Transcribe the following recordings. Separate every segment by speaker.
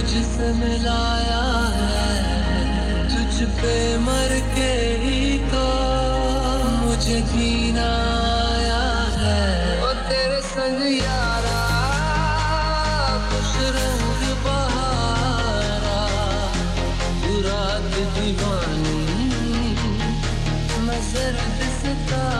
Speaker 1: मुझसे मिलाया है, तुझ पे मर के ही तो मुझे जीना आया है। तेरे संग यारा, खुश रंग बहारा रात दीवानी मैं जर्द सितारा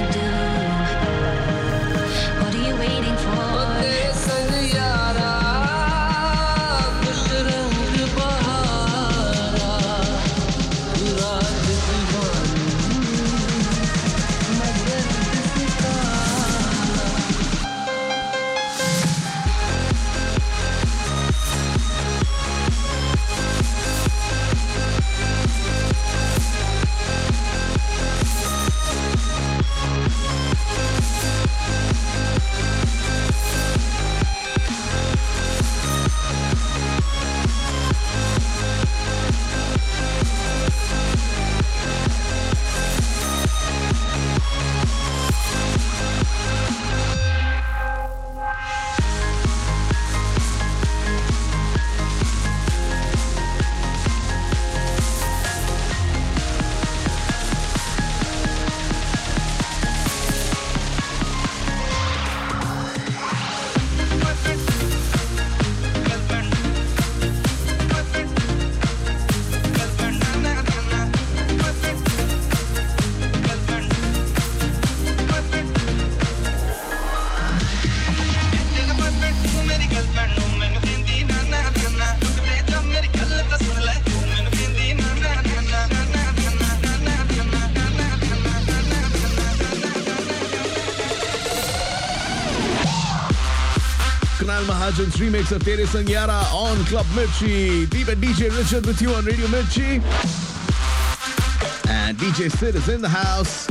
Speaker 2: Kunal Mahajan's remix of Tere Sang Yaara on Club Mirchi. Deep and DJ Richard with you on Radio Mirchi. And DJ Sid is in the house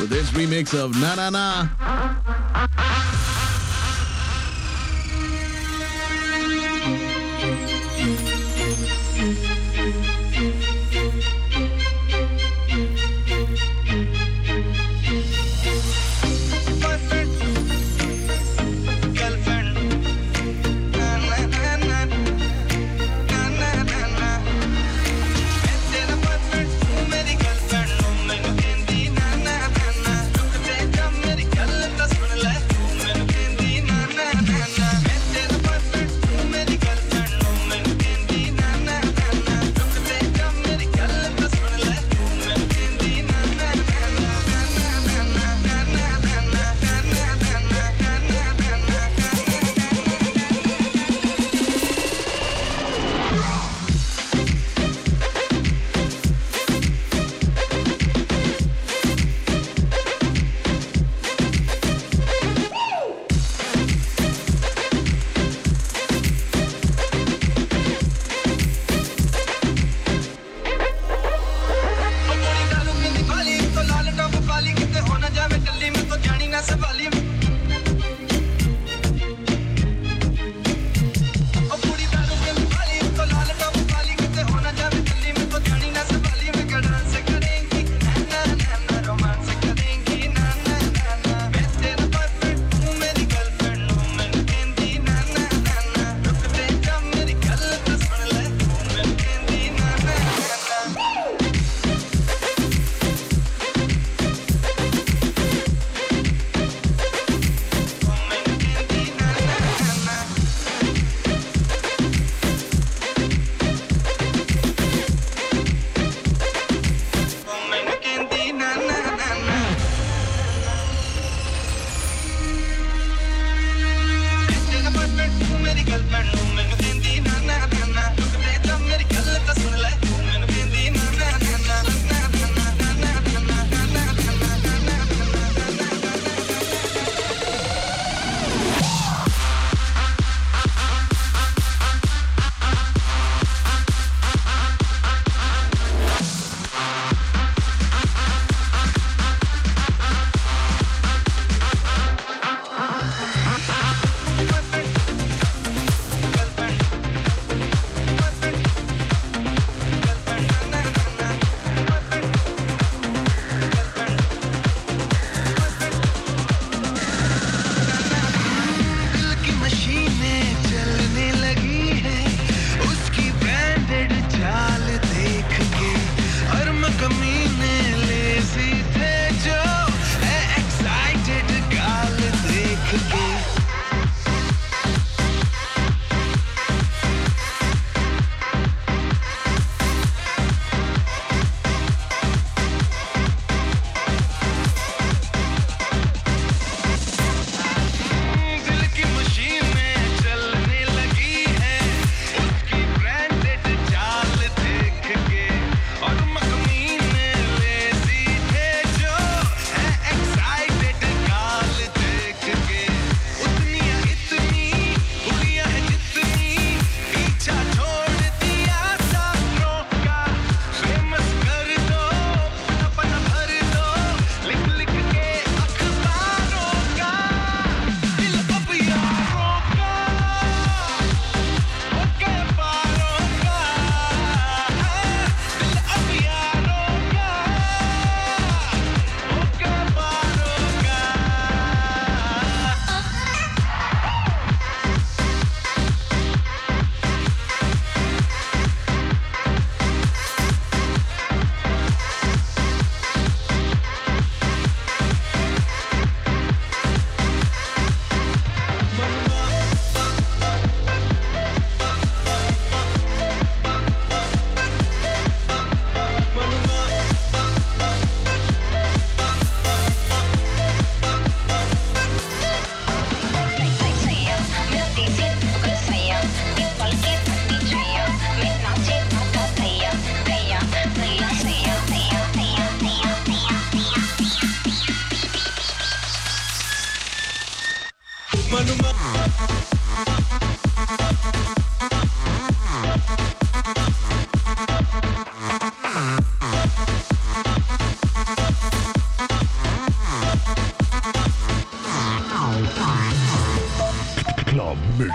Speaker 2: with his remix of Na Na Na.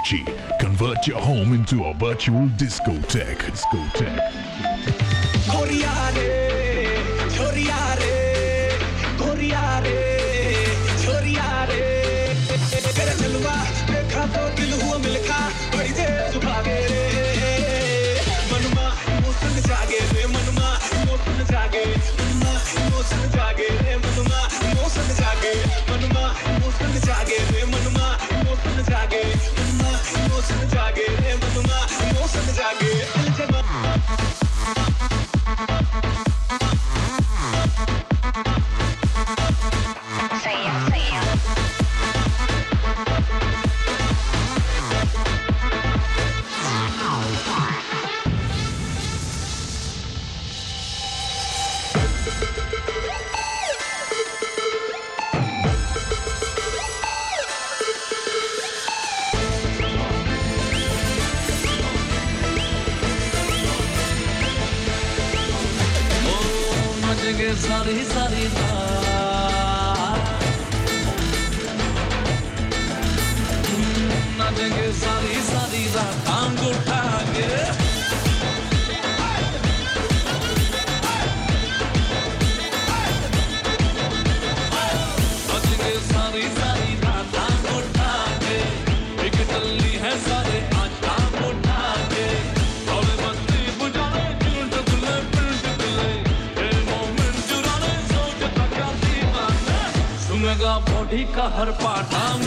Speaker 3: energy. Convert your home into a virtual discotheque. Discotheque.
Speaker 4: रे
Speaker 5: सारी सारी ना जंग सारी सारी रात आंगूठा गांधी का हर
Speaker 3: पाठांग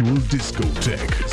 Speaker 3: Molecule
Speaker 2: Disco Tech.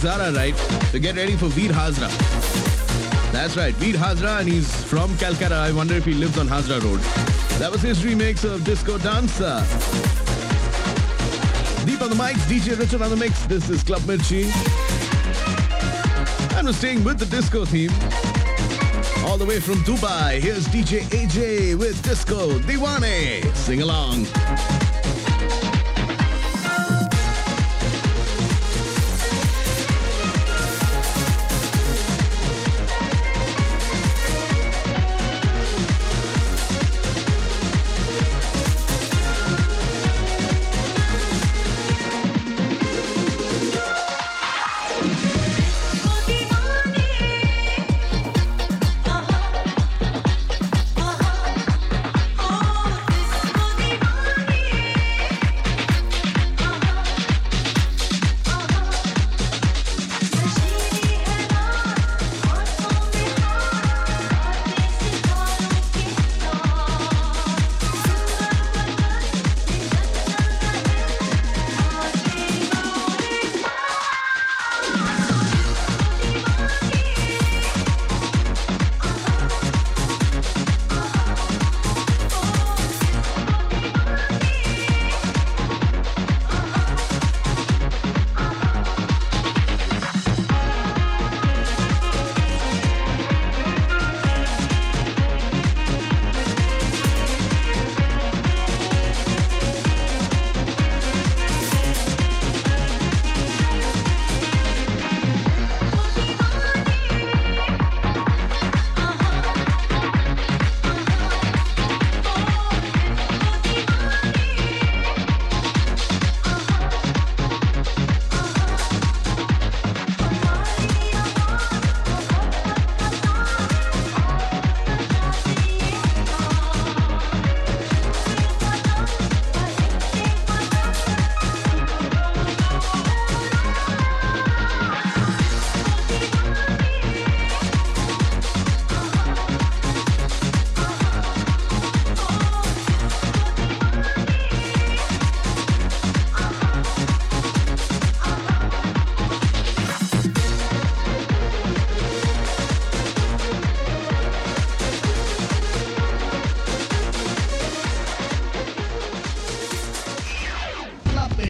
Speaker 2: Zara, right? So get ready for Veer Hazra. That's right, Veer Hazra, and he's from Calcutta. I wonder if he lives on Hazra Road. That was his remix of Disco Dancer. Deep on the mics, DJ Richard on the mix. This is Club Mirchi. And we're staying with the disco theme. All the way from Dubai, here's DJ AJ with Disco Diwane. Sing along.